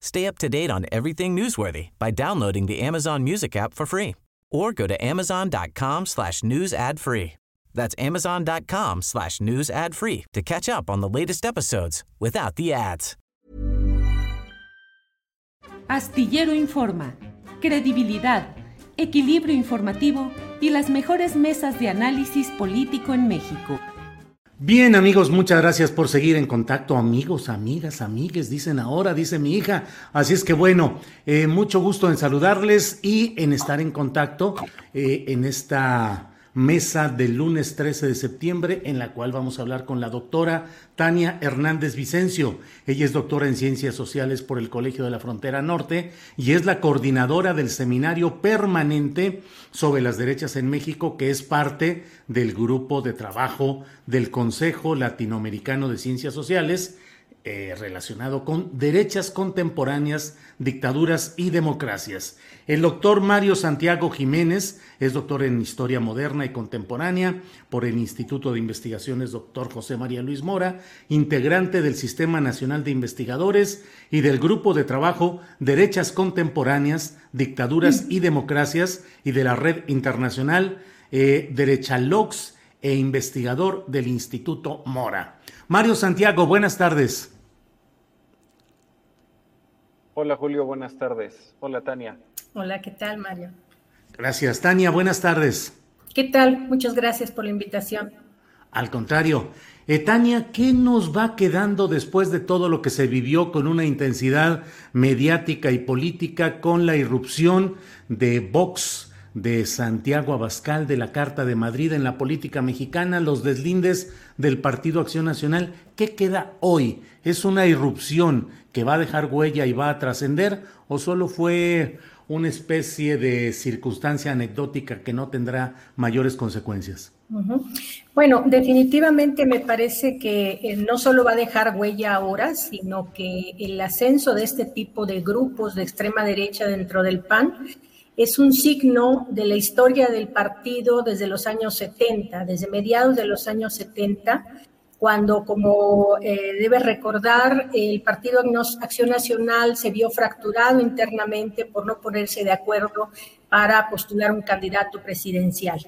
Stay up to date on everything newsworthy by downloading the Amazon Music app for free or go to amazon.com slash news ad free. That's amazon.com slash news ad free to catch up on the latest episodes without the ads. Astillero Informa, credibilidad, equilibrio informativo y las mejores mesas de análisis político en México. Bien amigos, muchas gracias por seguir en contacto, amigos, amigas, amigues, dicen ahora, dice mi hija. Así es que bueno, eh, mucho gusto en saludarles y en estar en contacto eh, en esta mesa del lunes 13 de septiembre, en la cual vamos a hablar con la doctora Tania Hernández Vicencio. Ella es doctora en Ciencias Sociales por el Colegio de la Frontera Norte y es la coordinadora del seminario permanente sobre las derechas en México, que es parte del grupo de trabajo del Consejo Latinoamericano de Ciencias Sociales eh, relacionado con derechas contemporáneas, dictaduras y democracias. El doctor Mario Santiago Jiménez es doctor en Historia Moderna y Contemporánea por el Instituto de Investigaciones Doctor José María Luis Mora, integrante del Sistema Nacional de Investigadores y del Grupo de Trabajo Derechas Contemporáneas, Dictaduras y Democracias y de la Red Internacional eh, Derechalox e investigador del Instituto Mora. Mario Santiago, buenas tardes. Hola Julio, buenas tardes. Hola Tania. Hola, ¿qué tal Mario? Gracias, Tania, buenas tardes. ¿Qué tal? Muchas gracias por la invitación. Al contrario, eh, Tania, ¿qué nos va quedando después de todo lo que se vivió con una intensidad mediática y política con la irrupción de Vox? De Santiago Abascal de la Carta de Madrid en la política mexicana, los deslindes del Partido Acción Nacional. ¿Qué queda hoy? ¿Es una irrupción que va a dejar huella y va a trascender o solo fue una especie de circunstancia anecdótica que no tendrá mayores consecuencias? Bueno, definitivamente me parece que eh, no solo va a dejar huella ahora, sino que el ascenso de este tipo de grupos de extrema derecha dentro del PAN es un signo de la historia del partido desde los años 70, desde mediados de los años 70, cuando, como eh, debe recordar, el Partido Acción Nacional se vio fracturado internamente por no ponerse de acuerdo para postular un candidato presidencial.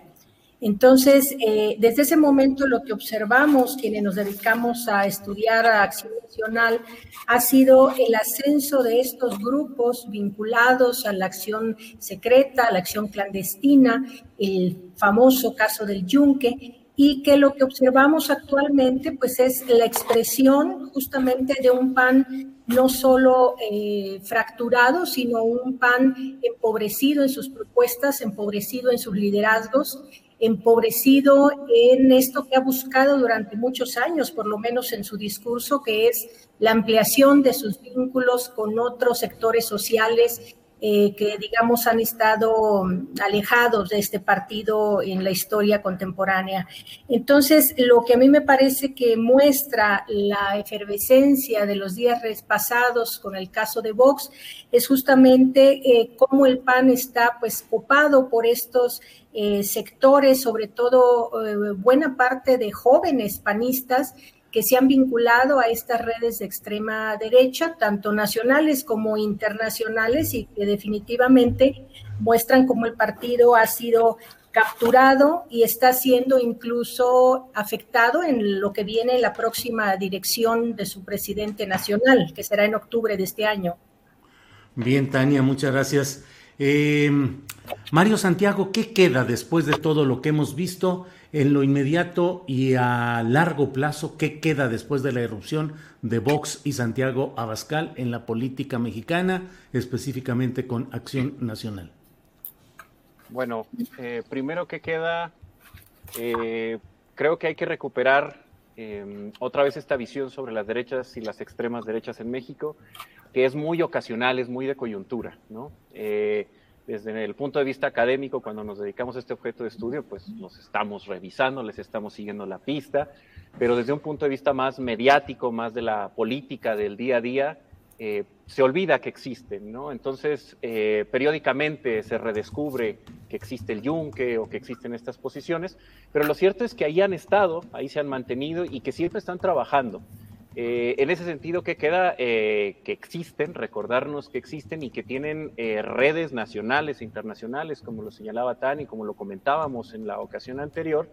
Entonces, eh, desde ese momento lo que observamos quienes nos dedicamos a estudiar a acción nacional ha sido el ascenso de estos grupos vinculados a la acción secreta, a la acción clandestina, el famoso caso del Yunque, y que lo que observamos actualmente pues es la expresión justamente de un PAN no solo eh, fracturado, sino un PAN empobrecido en sus propuestas, empobrecido en sus liderazgos empobrecido en esto que ha buscado durante muchos años, por lo menos en su discurso, que es la ampliación de sus vínculos con otros sectores sociales eh, que, digamos, han estado alejados de este partido en la historia contemporánea. Entonces, lo que a mí me parece que muestra la efervescencia de los días pasados con el caso de Vox es justamente eh, cómo el PAN está, pues, copado por estos eh, sectores, sobre todo buena parte de jóvenes panistas que se han vinculado a estas redes de extrema derecha, tanto nacionales como internacionales, y que definitivamente muestran cómo el partido ha sido capturado y está siendo incluso afectado en lo que viene la próxima dirección de su presidente nacional, que será en octubre de este año. Bien, Tania, muchas gracias. Eh, Mario Santiago, ¿qué queda después de todo lo que hemos visto en lo inmediato y a largo plazo? ¿Qué queda después de la erupción de Vox y Santiago Abascal en la política mexicana, específicamente con Acción Nacional? Bueno, eh, primero que queda, eh, creo que hay que recuperar em, otra vez esta visión sobre las derechas y las extremas derechas en México, que es muy ocasional, es muy de coyuntura, ¿no? Desde el punto de vista académico, cuando nos dedicamos a este objeto de estudio, pues nos estamos revisando, les estamos siguiendo la pista, pero desde un punto de vista más mediático, más de la política del día a día, eh, se olvida que existen, ¿no? Entonces, eh, periódicamente se redescubre que existe el yunque o que existen estas posiciones, pero lo cierto es que ahí han estado, ahí se han mantenido y que siempre están trabajando. Eh, en ese sentido, que queda? que existen, recordarnos que existen y que tienen redes nacionales e internacionales, como lo señalaba Tani, como lo comentábamos en la ocasión anterior,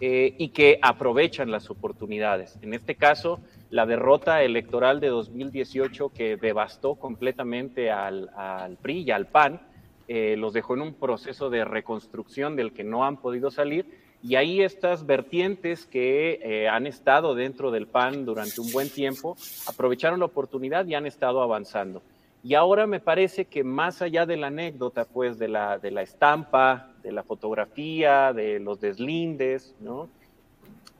y que aprovechan las oportunidades. En este caso, la derrota electoral de 2018 que devastó completamente al, PRI y al PAN, eh, los dejó en un proceso de reconstrucción del que no han podido salir. Y ahí estas vertientes que eh, han estado dentro del PAN durante un buen tiempo aprovecharon la oportunidad y han estado avanzando. Y ahora me parece que más allá de la anécdota, pues de la, de la estampa, de la fotografía, de los deslindes, ¿no?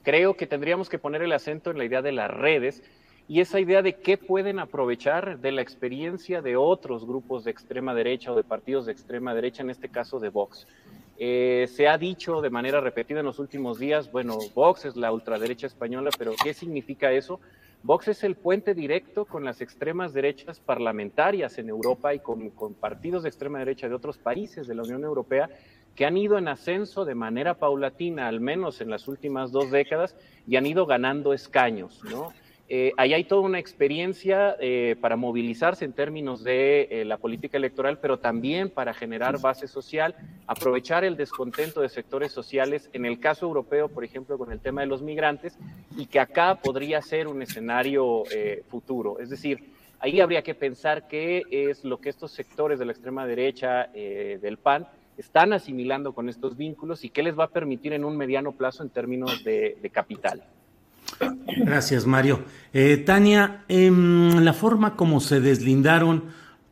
creo que tendríamos que poner el acento en la idea de las redes y esa idea de qué pueden aprovechar de la experiencia de otros grupos de extrema derecha o de partidos de extrema derecha, en este caso de Vox. Eh, se ha dicho de manera repetida en los últimos días, bueno, Vox es la ultraderecha española, pero ¿qué significa eso? Vox es el puente directo con las extremas derechas parlamentarias en Europa y con, con partidos de extrema derecha de otros países de la Unión Europea que han ido en ascenso de manera paulatina, al menos en las últimas dos décadas, y han ido ganando escaños, ¿no? Eh, ahí hay toda una experiencia eh, para movilizarse en términos de eh, la política electoral, pero también para generar base social, aprovechar el descontento de sectores sociales, en el caso europeo, por ejemplo, con el tema de los migrantes, y que acá podría ser un escenario futuro. Es decir, ahí habría que pensar qué es lo que estos sectores de la extrema derecha del PAN están asimilando con estos vínculos y qué les va a permitir en un mediano plazo en términos de, capital. Gracias, Mario. Eh, Tania, en la forma como se deslindaron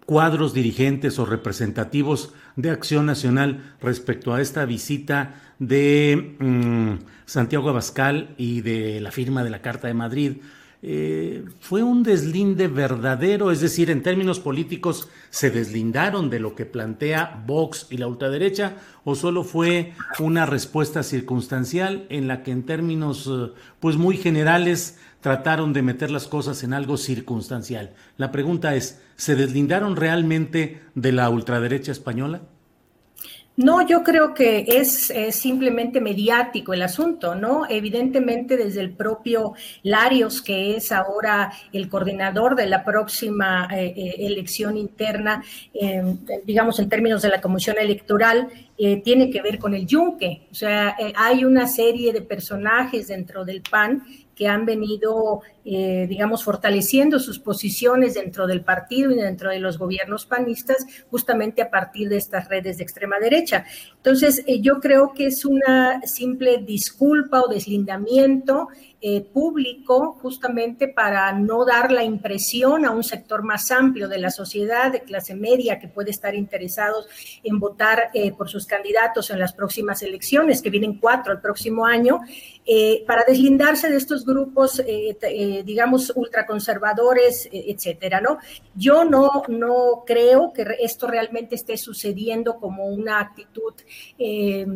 cuadros dirigentes o representativos de Acción Nacional respecto a esta visita de mm, Santiago Abascal y de la firma de la Carta de Madrid, eh, fue un deslinde verdadero, es decir, en términos políticos se deslindaron de lo que plantea Vox y la ultraderecha, o solo fue una respuesta circunstancial en la que en términos eh, pues muy generales trataron de meter las cosas en algo circunstancial. La pregunta es, ¿se deslindaron realmente de la ultraderecha española? No, yo creo que es, simplemente mediático el asunto, ¿no? Evidentemente desde el propio Larios, que es ahora el coordinador de la próxima eh, eh, elección interna, digamos en términos de la Comisión Electoral, eh, tiene que ver con el yunque. O sea, hay una serie de personajes dentro del PAN que han venido, eh, digamos, fortaleciendo sus posiciones dentro del partido y dentro de los gobiernos panistas, justamente a partir de estas redes de extrema derecha. Entonces, eh, yo creo que es una simple disculpa o deslindamiento eh, público justamente para no dar la impresión a un sector más amplio de la sociedad, de clase media, que puede estar interesados en votar por sus candidatos en las próximas elecciones, que vienen cuatro el próximo año, para deslindarse de estos grupos, eh, eh, digamos, ultraconservadores, eh, etcétera, ¿no? Yo no, no creo que esto realmente esté sucediendo como una actitud eh,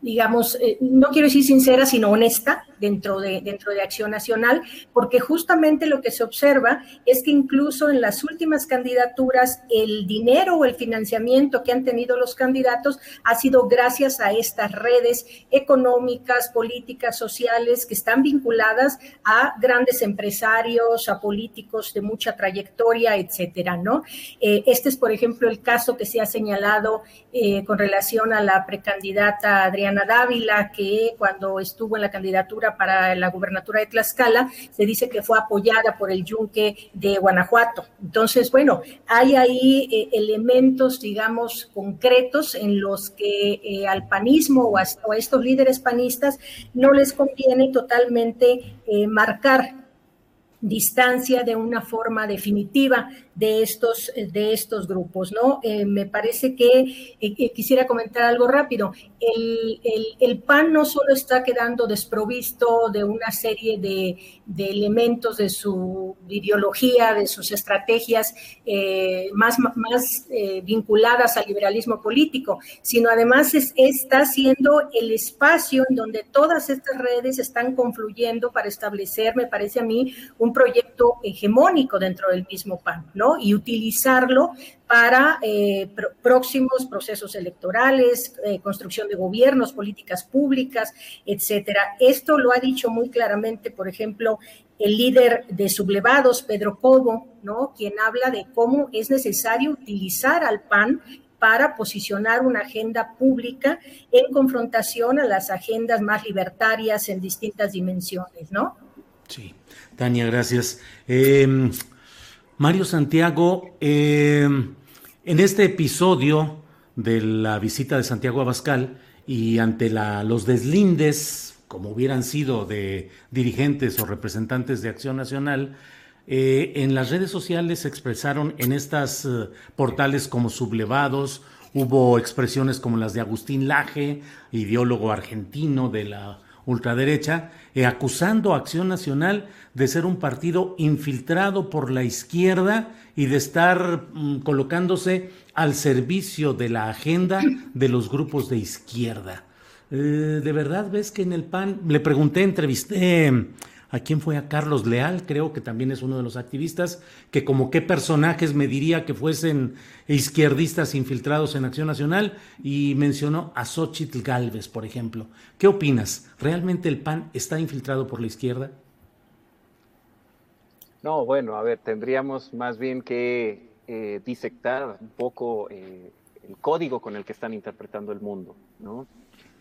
digamos, eh, no quiero decir sincera, sino honesta dentro de, dentro de Acción Nacional, porque justamente lo que se observa es que incluso en las últimas candidaturas el dinero o el financiamiento que han tenido los candidatos ha sido gracias a estas redes económicas, políticas, sociales que están vinculadas a grandes empresarios, a políticos de mucha trayectoria, etcétera, ¿no? Eh, este es, por ejemplo, el caso que se ha señalado eh, con relación a la precandidata Adriana Dávila, que cuando estuvo en la candidatura para la gubernatura de Tlaxcala, se dice que fue apoyada por el yunque de Guanajuato. Entonces, bueno, hay ahí eh, elementos, digamos, concretos en los que al panismo o a, estos líderes panistas no les conviene totalmente marcar distancia de una forma definitiva de estos, de estos grupos, ¿no? Eh, me parece que eh, quisiera comentar algo rápido. El, el, PAN no solo está quedando desprovisto de una serie de, de elementos de su ideología, de sus estrategias eh, más, más vinculadas al liberalismo político, sino además es, está siendo el espacio en donde todas estas redes están confluyendo para establecer, me parece a mí, un proyecto hegemónico dentro del mismo PAN, ¿no? Y utilizarlo para eh, próximos procesos electorales, eh, construcción de gobiernos, políticas públicas, etcétera. Esto lo ha dicho muy claramente, por ejemplo, el líder de sublevados, Pedro Cobo, ¿no? Quien habla de cómo es necesario utilizar al PAN para posicionar una agenda pública en confrontación a las agendas más libertarias en distintas dimensiones, ¿no? Sí. Tania, gracias. Em, Mario Santiago, em, en este episodio de la visita de Santiago Abascal y ante los deslindes, como hubieran sido de dirigentes o representantes de Acción Nacional, eh, en las redes sociales se expresaron en estas eh, portales como sublevados, hubo expresiones como las de Agustín Laje, ideólogo argentino de la ultraderecha, eh, acusando a Acción Nacional de ser un partido infiltrado por la izquierda y de estar mm, colocándose al servicio de la agenda de los grupos de izquierda. Eh, ¿De verdad ves que en el PAN, le pregunté, entrevisté ¿A quién fue? A Carlos Leal, creo que también es uno de los activistas, que como qué personajes me diría que fuesen izquierdistas infiltrados en Acción Nacional y mencionó a Xochitl Galvez, por ejemplo. ¿Qué opinas? ¿Realmente el PAN está infiltrado por la izquierda? No, bueno, a ver, tendríamos más bien que eh, disectar un poco eh, el código con el que están interpretando el mundo, ¿no?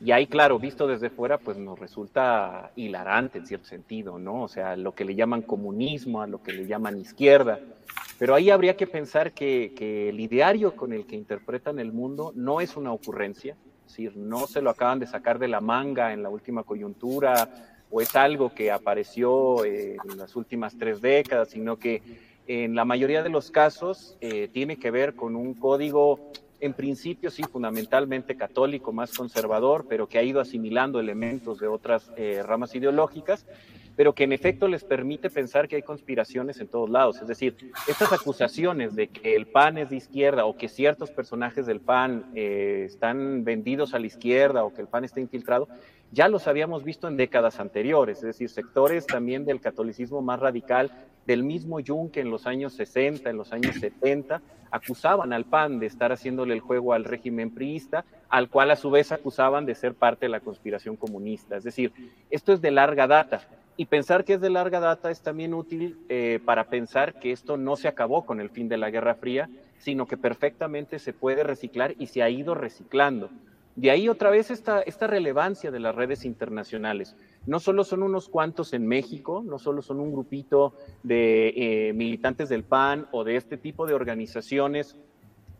Y ahí, claro, visto desde fuera, pues nos resulta hilarante en cierto sentido, ¿no? O sea, lo que le llaman comunismo, a lo que le llaman izquierda. Pero ahí habría que pensar que, que el ideario con el que interpretan el mundo no es una ocurrencia, es decir, no se lo acaban de sacar de la manga en la última coyuntura o es algo que apareció en las últimas tres décadas, sino que en la mayoría de los casos eh, tiene que ver con un código en principio sí, fundamentalmente católico, más conservador, pero que ha ido asimilando elementos de otras eh, ramas ideológicas, pero que en efecto les permite pensar que hay conspiraciones en todos lados. Es decir, estas acusaciones de que el PAN es de izquierda o que ciertos personajes del PAN eh, están vendidos a la izquierda o que el PAN está infiltrado, ya los habíamos visto en décadas anteriores, es decir, sectores también del catolicismo más radical del mismo Junque en los años 60, en los años 70, acusaban al PAN de estar haciéndole el juego al régimen priista, al cual a su vez acusaban de ser parte de la conspiración comunista. Es decir, esto es de larga data. Y pensar que es de larga data es también útil eh, para pensar que esto no se acabó con el fin de la Guerra Fría, sino que perfectamente se puede reciclar y se ha ido reciclando. De ahí otra vez esta, relevancia de las redes internacionales. No solo son unos cuantos en México, no solo son un grupito de eh, militantes del PAN o de este tipo de organizaciones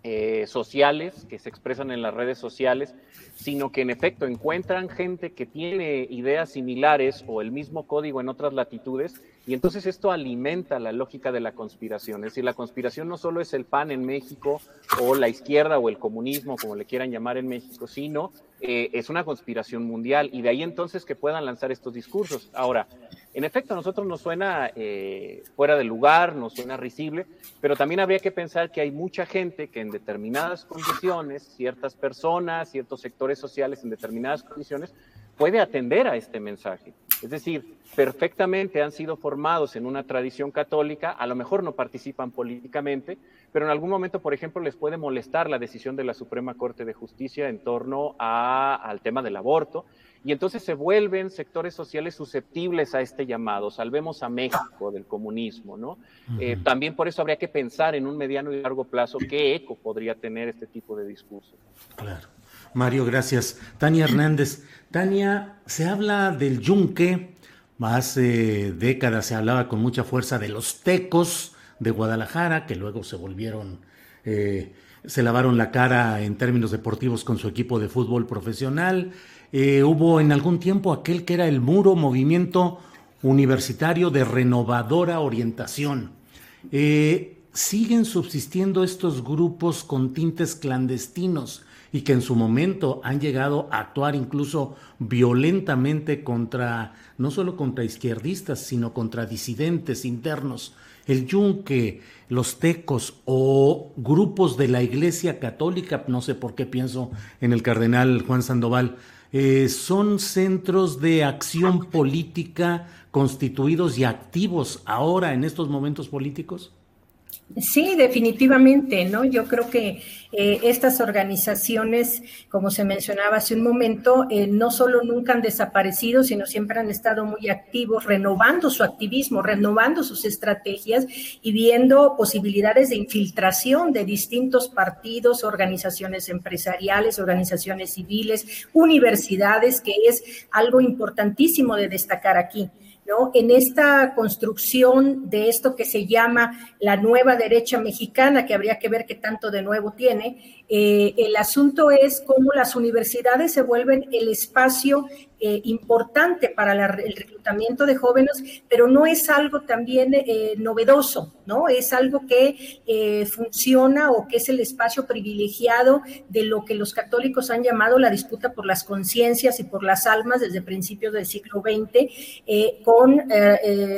eh, sociales que se expresan en las redes sociales, sino que en efecto encuentran gente que tiene ideas similares o el mismo código en otras latitudes, y entonces esto alimenta la lógica de la conspiración. Es decir, la conspiración no solo es el PAN en México o la izquierda o el comunismo, como le quieran llamar en México, sino eh, es una conspiración mundial y de ahí entonces que puedan lanzar estos discursos. Ahora, en efecto, a nosotros nos suena eh, fuera de lugar, nos suena risible, pero también habría que pensar que hay mucha gente que en determinadas condiciones, ciertas personas, ciertos sectores sociales en determinadas condiciones, puede atender a este mensaje. Es decir, perfectamente han sido formados en una tradición católica, a lo mejor no participan políticamente, pero en algún momento, por ejemplo, les puede molestar la decisión de la Suprema Corte de Justicia en torno al tema del aborto, y entonces se vuelven sectores sociales susceptibles a este llamado. Salvemos a México del comunismo, ¿no? Eh, también por eso habría que pensar en un mediano y largo plazo qué eco podría tener este tipo de discurso. Claro. Mario, gracias. Tania Hernández. Tania, se habla del yunque, hace décadas se hablaba con mucha fuerza de los tecos de Guadalajara, que luego se volvieron, eh, se lavaron la cara en términos deportivos con su equipo de fútbol profesional. Eh, hubo en algún tiempo aquel que era el muro movimiento universitario de renovadora orientación. Eh, siguen subsistiendo estos grupos con tintes clandestinos y que en su momento han llegado a actuar incluso violentamente contra, no solo contra izquierdistas, sino contra disidentes internos. El yunque, los tecos o grupos de la Iglesia Católica, no sé por qué pienso en el cardenal Juan Sandoval, eh, son centros de acción política constituidos y activos ahora en estos momentos políticos? Sí, definitivamente, ¿no? Yo creo que eh, estas organizaciones, como se mencionaba hace un momento, eh, no solo nunca han desaparecido, sino siempre han estado muy activos, renovando su activismo, renovando sus estrategias y viendo posibilidades de infiltración de distintos partidos, organizaciones empresariales, organizaciones civiles, universidades, que es algo importantísimo de destacar aquí. ¿No? En esta construcción de esto que se llama la nueva derecha mexicana, que habría que ver qué tanto de nuevo tiene, eh, el asunto es cómo las universidades se vuelven el espacio eh, importante para el reclutamiento de jóvenes, pero no es algo también eh, novedoso, ¿no? Es algo que funciona o que es el espacio privilegiado de lo que los católicos han llamado la disputa por las conciencias y por las almas desde principios del siglo XX, con,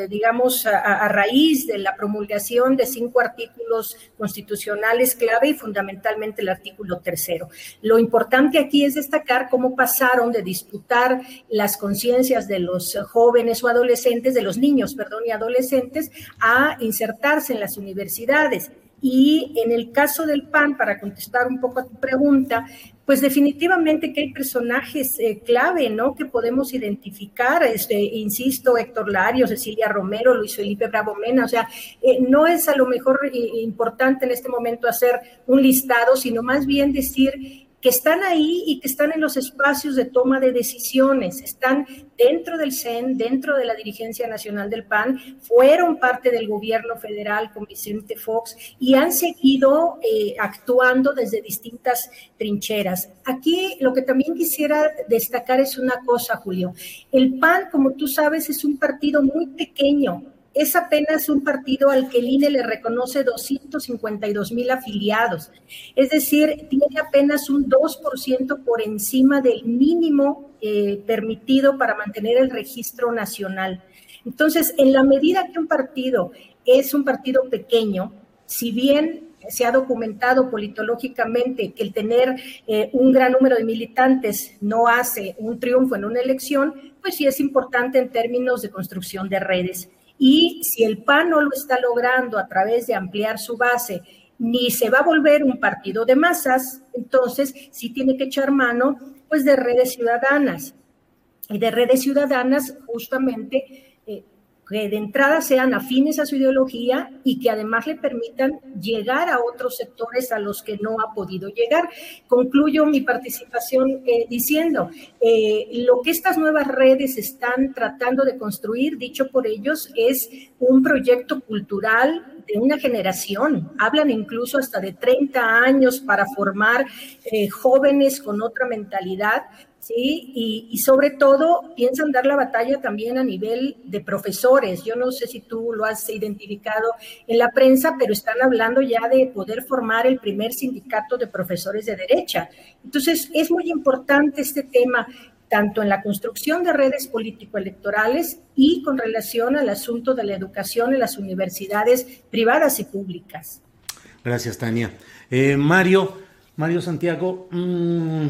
digamos, a, raíz de la promulgación de cinco artículos constitucionales clave y fundamentalmente el artículo tercero. Lo importante aquí es destacar cómo pasaron de disputar las conciencias de los jóvenes o adolescentes, de los niños, perdón, y adolescentes, a insertarse en las universidades. Y en el caso del PAN, para contestar un poco a tu pregunta, pues definitivamente que hay personajes eh, clave, ¿no? Que podemos identificar, este, insisto, Héctor Lario, Cecilia Romero, Luis Felipe Bravo Mena, o sea, eh, no es a lo mejor eh, importante en este momento hacer un listado, sino más bien decir que están ahí y que están en los espacios de toma de decisiones, están dentro del CEN, dentro de la dirigencia nacional del PAN, fueron parte del gobierno federal con Vicente Fox y han seguido eh, actuando desde distintas trincheras. Aquí lo que también quisiera destacar es una cosa, Julio. El PAN, como tú sabes, es un partido muy pequeño, es apenas un partido al que el INE le reconoce 252 mil afiliados. Es decir, tiene apenas un 2% por encima del mínimo eh, permitido para mantener el registro nacional. Entonces, en la medida que un partido es un partido pequeño, si bien se ha documentado politológicamente que el tener eh, un gran número de militantes no hace un triunfo en una elección, pues sí es importante en términos de construcción de redes. Y si el PAN no lo está logrando a través de ampliar su base, ni se va a volver un partido de masas, entonces sí tiene que echar mano pues de redes ciudadanas. Y de redes ciudadanas justamente que de entrada sean afines a su ideología y que además le permitan llegar a otros sectores a los que no ha podido llegar. Concluyo mi participación eh, diciendo, eh, lo que estas nuevas redes están tratando de construir, dicho por ellos, es un proyecto cultural de una generación. Hablan incluso hasta de 30 años para formar eh, jóvenes con otra mentalidad ¿sí? Y, sobre todo piensan dar la batalla también a nivel de profesores. Yo no sé si tú lo has identificado en la prensa, pero están hablando ya de poder formar el primer sindicato de profesores de derecha. Entonces, es muy importante este tema tanto en la construcción de redes político-electorales y con relación al asunto de la educación en las universidades privadas y públicas. Gracias, Tania. Eh, Mario, Mario Santiago, mmm,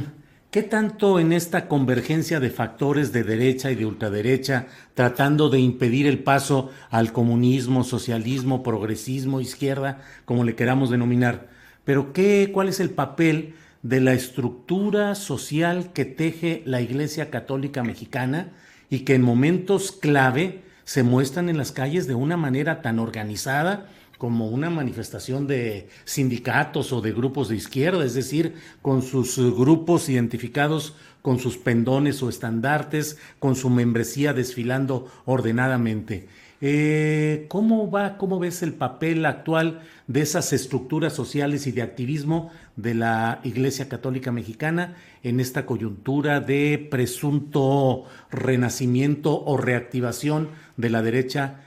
¿Qué tanto en esta convergencia de factores de derecha y de ultraderecha, tratando de impedir el paso al comunismo, socialismo, progresismo, izquierda, como le queramos denominar? Pero ¿qué, ¿cuál es el papel de la estructura social que teje la Iglesia Católica Mexicana y que en momentos clave se muestran en las calles de una manera tan organizada como una manifestación de sindicatos o de grupos de izquierda, es decir, con sus grupos identificados con sus pendones o estandartes, con su membresía desfilando ordenadamente. Eh, ¿Cómo va, cómo ves el papel actual de esas estructuras sociales y de activismo de la Iglesia Católica Mexicana en esta coyuntura de presunto renacimiento o reactivación de la derecha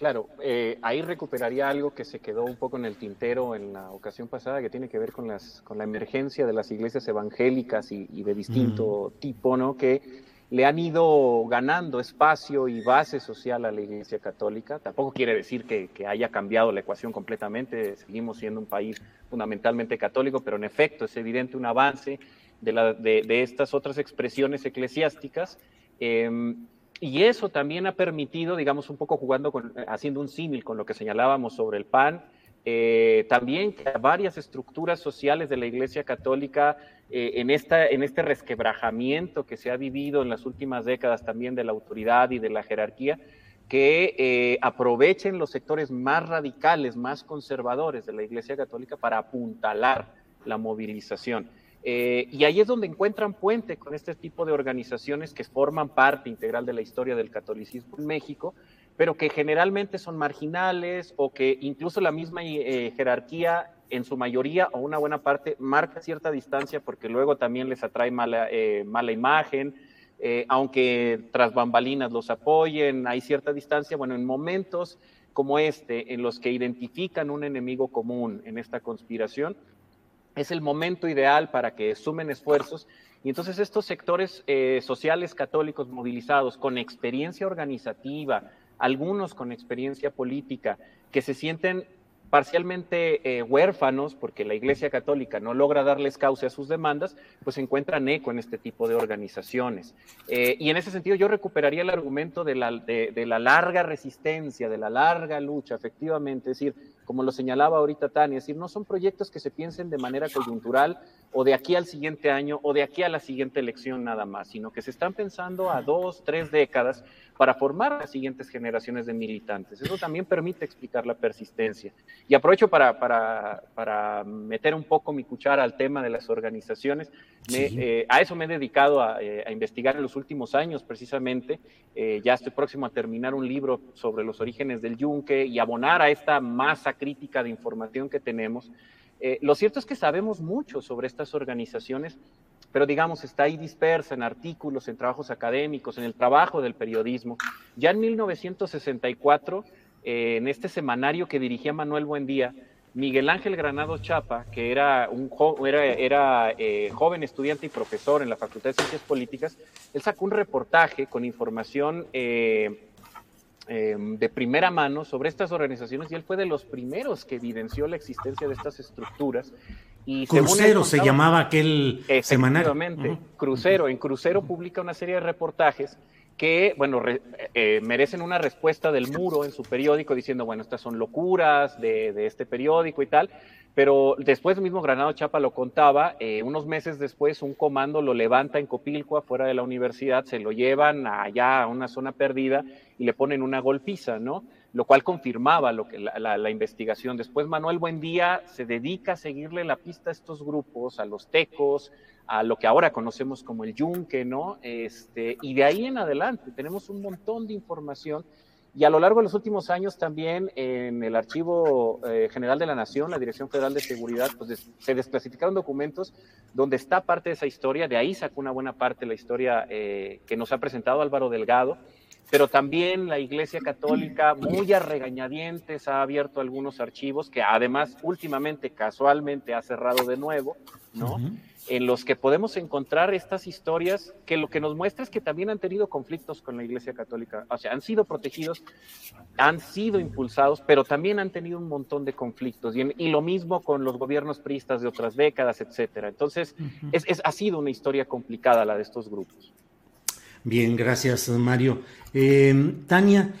Claro, eh, ahí recuperaría algo que se quedó un poco en el tintero en la ocasión pasada, que tiene que ver con, las, con la emergencia de las iglesias evangélicas y, de distinto tipo, ¿no? Que le han ido ganando espacio y base social a la Iglesia Católica. Tampoco quiere decir que, haya cambiado la ecuación completamente, seguimos siendo un país fundamentalmente católico, pero en efecto es evidente un avance de, la, de, estas otras expresiones eclesiásticas. Em, y eso también ha permitido, digamos, un poco jugando con, haciendo un símil con lo que señalábamos sobre el PAN, eh, también que varias estructuras sociales de la Iglesia Católica eh, en, esta, en este resquebrajamiento que se ha vivido en las últimas décadas también de la autoridad y de la jerarquía, que eh, aprovechen los sectores más radicales, más conservadores de la Iglesia Católica para apuntalar la movilización. Eh, y ahí es donde encuentran puente con este tipo de organizaciones que forman parte integral de la historia del catolicismo en México, pero que generalmente son marginales o que incluso la misma eh, jerarquía en su mayoría o una buena parte marca cierta distancia porque luego también les atrae mala, eh, mala imagen, aunque tras bambalinas los apoyen, hay cierta distancia. Bueno, en momentos como este, en los que identifican un enemigo común en esta conspiración, es el momento ideal para que sumen esfuerzos. Y entonces estos sectores eh, sociales católicos movilizados con experiencia organizativa, algunos con experiencia política, que se sienten parcialmente eh, huérfanos, porque la Iglesia Católica no logra darles cauce a sus demandas, pues encuentran eco en este tipo de organizaciones. Eh, y en ese sentido yo recuperaría el argumento de la, de la larga resistencia, de la larga lucha, efectivamente, es decir, como lo señalaba ahorita Tania, es decir, no son proyectos que se piensen de manera coyuntural o de aquí al siguiente año o de aquí a la siguiente elección nada más, sino que se están pensando a dos, tres décadas para formar las siguientes generaciones de militantes. Eso también permite explicar la persistencia. Y aprovecho para, para, para meter un poco mi cuchara al tema de las organizaciones. Eh, a eso me he dedicado a, eh, a, investigar en los últimos años, precisamente. Eh, ya estoy próximo a terminar un libro sobre los orígenes del yunque y abonar a esta masa crítica de información que tenemos. Eh, lo cierto es que sabemos mucho sobre estas organizaciones, pero digamos, está ahí dispersa en artículos, en trabajos académicos, en el trabajo del periodismo. Ya en 1964, eh, en este semanario que dirigía Manuel Buendía, Miguel Ángel Granado Chapa, que era un era, era eh, joven estudiante y profesor en la Facultad de Ciencias Políticas, él sacó un reportaje con información eh, em, de primera mano sobre estas organizaciones y él fue de los primeros que evidenció la existencia de estas estructuras. Y Crucero se llamaba aquel semanal. Crucero. En Crucero publica una serie de reportajes que, bueno, eh, merecen una respuesta del muro en su periódico diciendo, bueno, estas son locuras de, este periódico y tal, pero después mismo Granado Chapa lo contaba, eh, unos meses después un comando lo levanta en Copilco, afuera de la universidad, se lo llevan allá a una zona perdida y le ponen una golpiza, ¿no? Lo cual confirmaba lo que la, investigación. Después Manuel Buendía se dedica a seguirle la pista a estos grupos, a los tecos, a lo que ahora conocemos como el yunque, ¿no? Este, y de ahí en adelante tenemos un montón de información y a lo largo de los últimos años también en el Archivo eh, General de la Nación, la Dirección Federal de Seguridad, pues se desclasificaron documentos donde está parte de esa historia, de ahí sacó una buena parte la historia eh, que nos ha presentado Álvaro Delgado, pero también la Iglesia Católica, muy a regañadientes, ha abierto algunos archivos que además últimamente, casualmente, ha cerrado de nuevo, ¿no? en los que podemos encontrar estas historias que lo que nos muestra es que también han tenido conflictos con la Iglesia Católica, o sea, han sido protegidos, han sido impulsados, pero también han tenido un montón de conflictos y, lo mismo con los gobiernos priistas de otras décadas, etcétera. Entonces, es, ha sido una historia complicada la de estos grupos. Bien, gracias, Mario. Eh, Tania,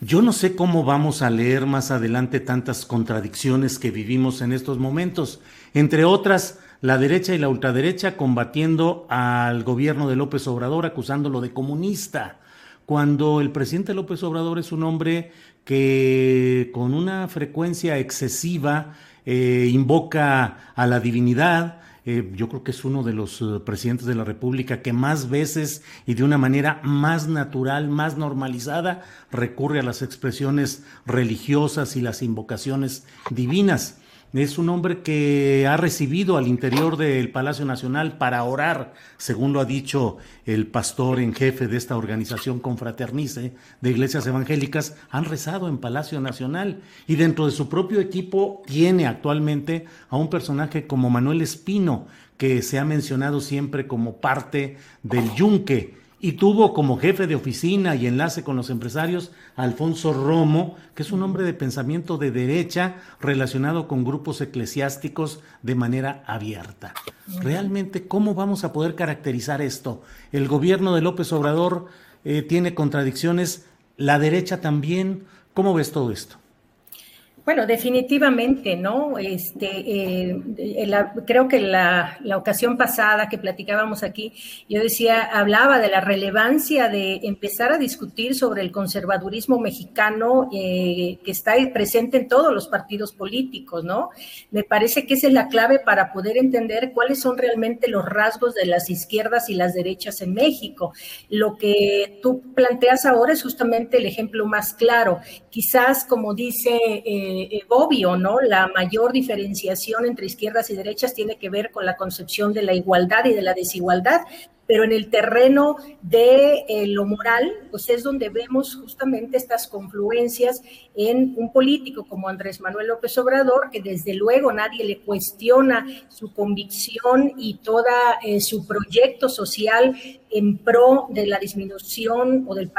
yo no sé cómo vamos a leer más adelante tantas contradicciones que vivimos en estos momentos. Entre otras, la derecha y la ultraderecha combatiendo al gobierno de López Obrador, acusándolo de comunista, cuando el presidente López Obrador es un hombre que con una frecuencia excesiva eh, invoca a la divinidad, eh, yo creo que es uno de los eh, presidentes de la República que más veces y de una manera más natural, más normalizada, recurre a las expresiones religiosas y las invocaciones divinas. Es un hombre que ha recibido al interior del Palacio Nacional para orar, según lo ha dicho el pastor en jefe de esta organización Confraternice de iglesias evangélicas, han rezado en Palacio Nacional. Y dentro de su propio equipo tiene actualmente a un personaje como Manuel Espino, que se ha mencionado siempre como parte del yunque y tuvo como jefe de oficina y enlace con los empresarios a Alfonso Romo, que es un hombre de pensamiento de derecha relacionado con grupos eclesiásticos de manera abierta. Realmente, ¿cómo vamos a poder caracterizar esto? El gobierno de López Obrador eh, tiene contradicciones, la derecha también. ¿Cómo ves todo esto? Bueno, definitivamente, ¿no? Este, eh, creo que la, la, ocasión pasada que platicábamos aquí, yo decía, hablaba de la relevancia de empezar a discutir sobre el conservadurismo mexicano eh, que está presente en todos los partidos políticos, ¿no? Me parece que esa es la clave para poder entender cuáles son realmente los rasgos de las izquierdas y las derechas en México. Lo que tú planteas ahora es justamente el ejemplo más claro. Quizás, como dice... Eh, eh, obvio, ¿no? La mayor diferenciación entre izquierdas y derechas tiene que ver con la concepción de la igualdad y de la desigualdad, pero en el terreno de eh, lo moral, pues es donde vemos justamente estas confluencias en un político como Andrés Manuel López Obrador, que desde luego nadie le cuestiona su convicción y todo eh, su proyecto social en pro de la disminución o del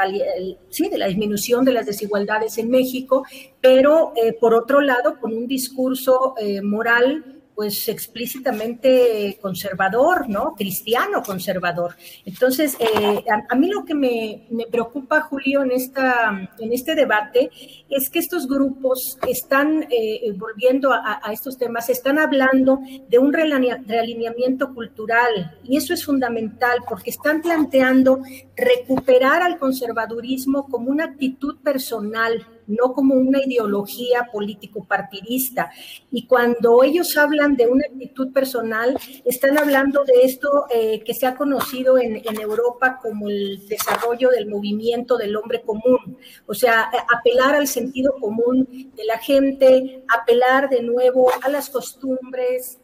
sí, de la disminución de las desigualdades en México, pero eh, por otro lado con un discurso moral pues explícitamente conservador, ¿no? Cristiano conservador. Entonces, eh, a, mí lo que me, preocupa, Julio, en, esta, en este debate es que estos grupos están, eh, volviendo a, estos temas, están hablando de un realineamiento cultural y eso es fundamental porque están planteando recuperar al conservadurismo como una actitud personal no como una ideología político-partidista. Y cuando ellos hablan de una actitud personal, están hablando de esto eh, que se ha conocido en, Europa como el desarrollo del movimiento del hombre común. O sea, apelar al sentido común de la gente, apelar de nuevo a las costumbres.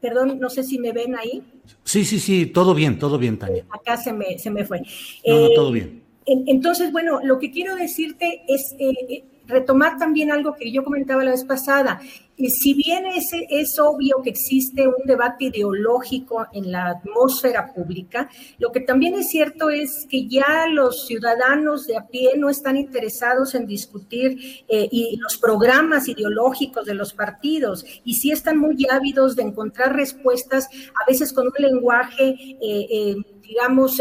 Perdón, no sé si me ven ahí. Sí, sí, sí, todo bien, todo bien, Tania. Acá se me, se me fue. No, todo bien entonces, bueno, lo que quiero decirte es eh, eh, retomar también algo que yo comentaba la vez pasada. si bien es, es obvio que existe un debate ideológico en la atmósfera pública, lo que también es cierto es que ya los ciudadanos de a pie no están interesados en discutir eh, y los programas ideológicos de los partidos y sí están muy ávidos de encontrar respuestas, a veces con un lenguaje, eh, eh, digamos,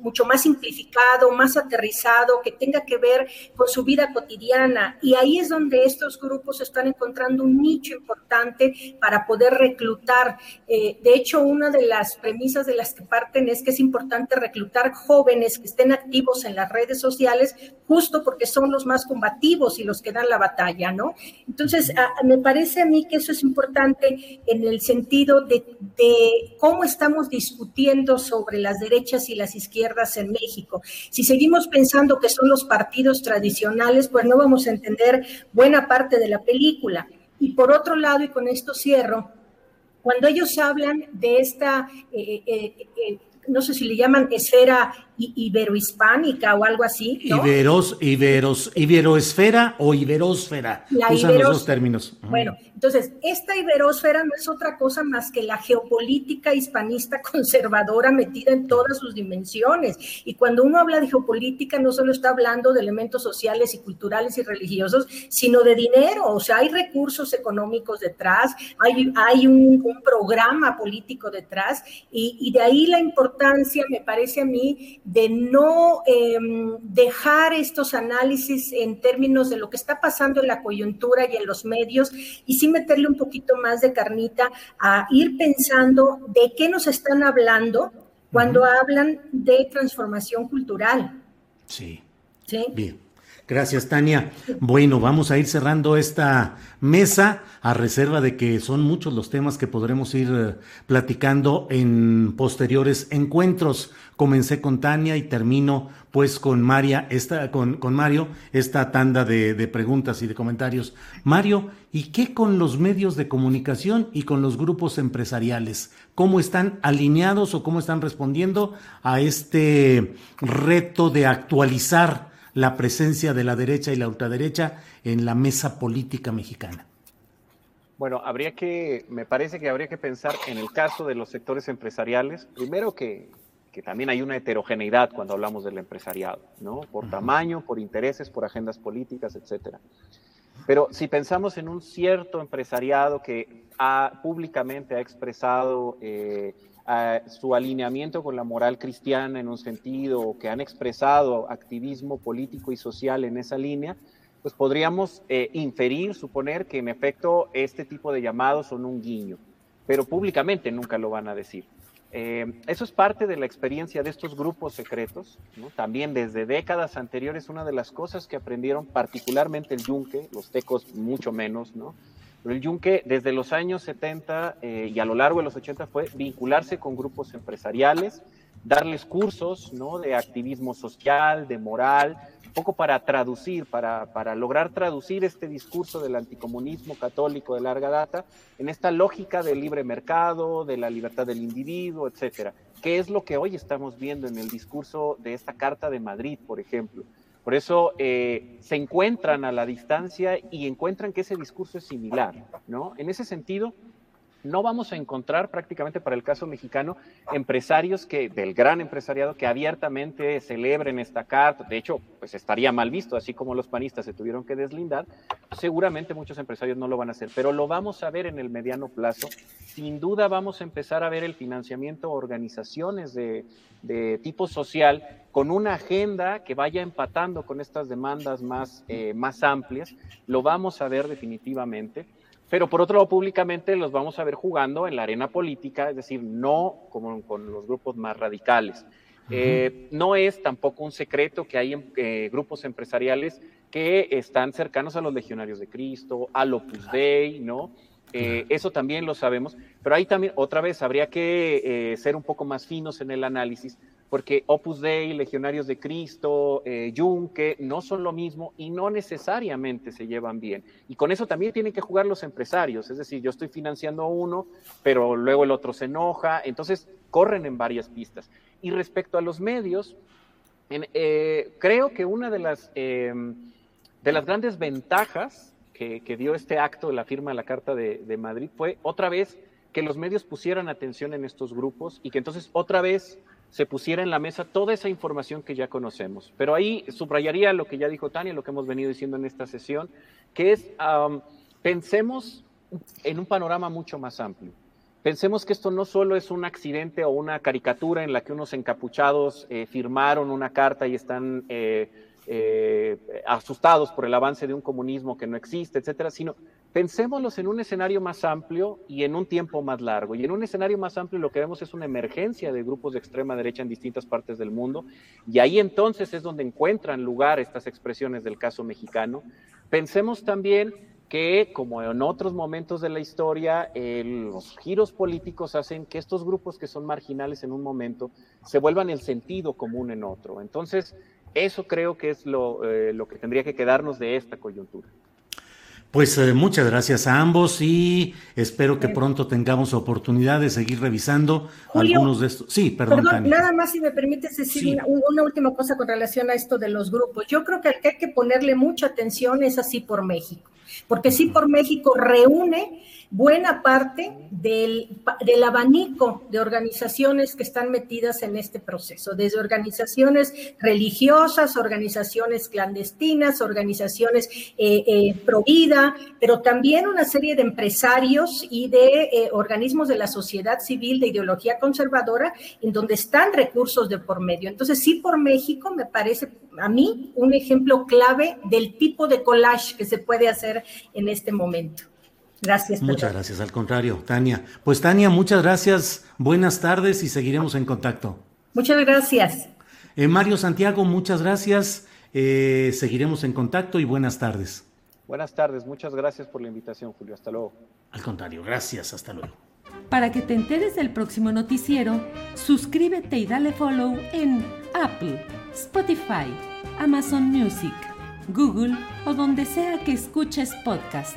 mucho más simplificado, más aterrizado, que tenga que ver con su vida cotidiana. Y ahí es donde estos grupos están encontrando un nicho importante para poder reclutar. Eh, de hecho, una de las premisas de las que parten es que es importante reclutar jóvenes que estén activos en las redes sociales, justo porque son los más combativos y los que dan la batalla, ¿no? Entonces, me parece a mí que eso es importante en el sentido de, de cómo estamos discutiendo sobre las derechas y las izquierdas en México. Si seguimos pensando que son los partidos tradicionales, pues no vamos a entender buena parte de la película. Y por otro lado, y con esto cierro, cuando ellos hablan de esta, eh, eh, eh, no sé si le llaman esfera iberohispánica o algo así. Iberos, iberos, iberoesfera o iberósfera. Usan los dos términos. Bueno, entonces, esta iberósfera no es otra cosa más que la geopolítica hispanista conservadora metida en todas sus dimensiones. Y cuando uno habla de geopolítica, no solo está hablando de elementos sociales y culturales y religiosos, sino de dinero. O sea, hay recursos económicos detrás, hay, hay un, programa político detrás, y, y de ahí la importancia, me parece a mí, de no em, dejar estos análisis en términos de lo que está pasando en la coyuntura y en los medios, y sí meterle un poquito más de carnita a ir pensando de qué nos están hablando cuando hablan de transformación cultural. Sí. Sí. Bien. Gracias, Tania. Bueno, vamos a ir cerrando esta mesa a reserva de que son muchos los temas que podremos ir eh, platicando en posteriores encuentros. Comencé con Tania y termino pues con María, esta, con, con Mario, esta tanda de, de preguntas y de comentarios. Mario, ¿y qué con los medios de comunicación y con los grupos empresariales? ¿Cómo están alineados o cómo están respondiendo a este reto de actualizar? La presencia de la derecha y la ultraderecha en la mesa política mexicana? Bueno, habría que, me parece que habría que pensar en el caso de los sectores empresariales, primero que, que también hay una heterogeneidad cuando hablamos del empresariado, ¿no? Por tamaño, por intereses, por agendas políticas, etcétera. Pero si pensamos en un cierto empresariado que ha, públicamente ha expresado eh, su alineamiento con la moral cristiana en un sentido, que han expresado activismo político y social en esa línea, pues podríamos eh, inferir, suponer que en efecto este tipo de llamados son un guiño, pero públicamente nunca lo van a decir. Eh, eso es parte de la experiencia de estos grupos secretos. También desde décadas anteriores, una de las cosas que aprendieron particularmente el yunque, los tecos mucho menos, ¿no? Pero el yunque desde los años 70 eh, y a lo largo de los 80 fue vincularse con grupos empresariales, darles cursos ¿no? de activismo social, de moral, un poco para traducir, para, para lograr traducir este discurso del anticomunismo católico de larga data en esta lógica del libre mercado, de la libertad del individuo, etcétera. ¿Qué es lo que hoy estamos viendo en el discurso de esta Carta de Madrid, por ejemplo? Por eso eh, se encuentran a la distancia y encuentran que ese discurso es similar, ¿no? En ese sentido, no vamos a encontrar prácticamente para el caso mexicano empresarios que del gran empresariado que abiertamente celebren esta carta. De hecho, pues estaría mal visto, así como los panistas se tuvieron que deslindar. Seguramente muchos empresarios no lo van a hacer, pero lo vamos a ver en el mediano plazo. Sin duda vamos a empezar a ver el financiamiento a organizaciones de, tipo social con una agenda que vaya empatando con estas demandas más, eh, más amplias. Lo vamos a ver definitivamente. Pero por otro lado, públicamente los vamos a ver jugando en la arena política, es decir, no como con los grupos más radicales. Eh, no es tampoco un secreto que hay eh, grupos empresariales que están cercanos a los legionarios de Cristo, al Opus Dei, ¿no? Eh, eso también lo sabemos, pero ahí también, otra vez, habría que ser un poco más finos en el análisis, porque Opus Dei, Legionarios de Cristo, eh, Yunque, no son lo mismo y no necesariamente se llevan bien. Y con eso también tienen que jugar los empresarios, es decir, yo estoy financiando a uno, pero luego el otro se enoja, entonces corren en varias pistas. Y respecto a los medios, eh, creo que una de las, em, de las grandes ventajas que, dio este acto, la firma de la Carta de, de Madrid, fue otra vez que los medios pusieran atención en estos grupos y que entonces otra vez se pusiera en la mesa toda esa información que ya conocemos. Pero ahí subrayaría lo que ya dijo Tania, lo que hemos venido diciendo en esta sesión, que es pensemos en un panorama mucho más amplio. Pensemos que esto no solo es un accidente o una caricatura en la que unos encapuchados eh, firmaron una carta y están eh, eh, asustados por el avance de un comunismo que no existe, etcétera, sino pensémoslos en un escenario más amplio y en un tiempo más largo. Y en un escenario más amplio lo que vemos es una emergencia de grupos de extrema derecha en distintas partes del mundo, y ahí entonces es donde encuentran lugar estas expresiones del caso mexicano. Pensemos también que, como en otros momentos de la historia, los giros políticos hacen que estos grupos que son marginales en un momento se vuelvan el sentido común en otro. Entonces, eso creo que es lo, eh, lo que tendría que quedarnos de esta coyuntura. Pues eh, muchas gracias a ambos y espero que pronto tengamos oportunidad de seguir revisando algunos de estos. Sí, perdón. perdón nada más si me permites decir una, última cosa con relación a esto de los grupos. Yo creo que al que hay que ponerle mucha atención es así por México, porque sí por México reúne buena parte del, del, abanico de organizaciones que están metidas en este proceso, desde organizaciones religiosas, organizaciones clandestinas, organizaciones eh, eh, pro vida, pero también una serie de empresarios y de eh, organismos de la sociedad civil de ideología conservadora en donde están recursos de por medio. Entonces, sí, por México me parece a mí un ejemplo clave del tipo de collage que se puede hacer en este momento. Gracias. Muchas gracias, al contrario, Tania. Pues Tania, muchas gracias, buenas tardes y seguiremos en contacto. Muchas gracias. Eh, Mario Santiago, muchas gracias, eh, seguiremos en contacto y buenas tardes. Buenas tardes, muchas gracias por la invitación, Julio, hasta luego. Al contrario, gracias, hasta luego. Para que te enteres del próximo noticiero, suscríbete y dale follow en Apple, Spotify, Amazon Music, Google o donde sea que escuches podcast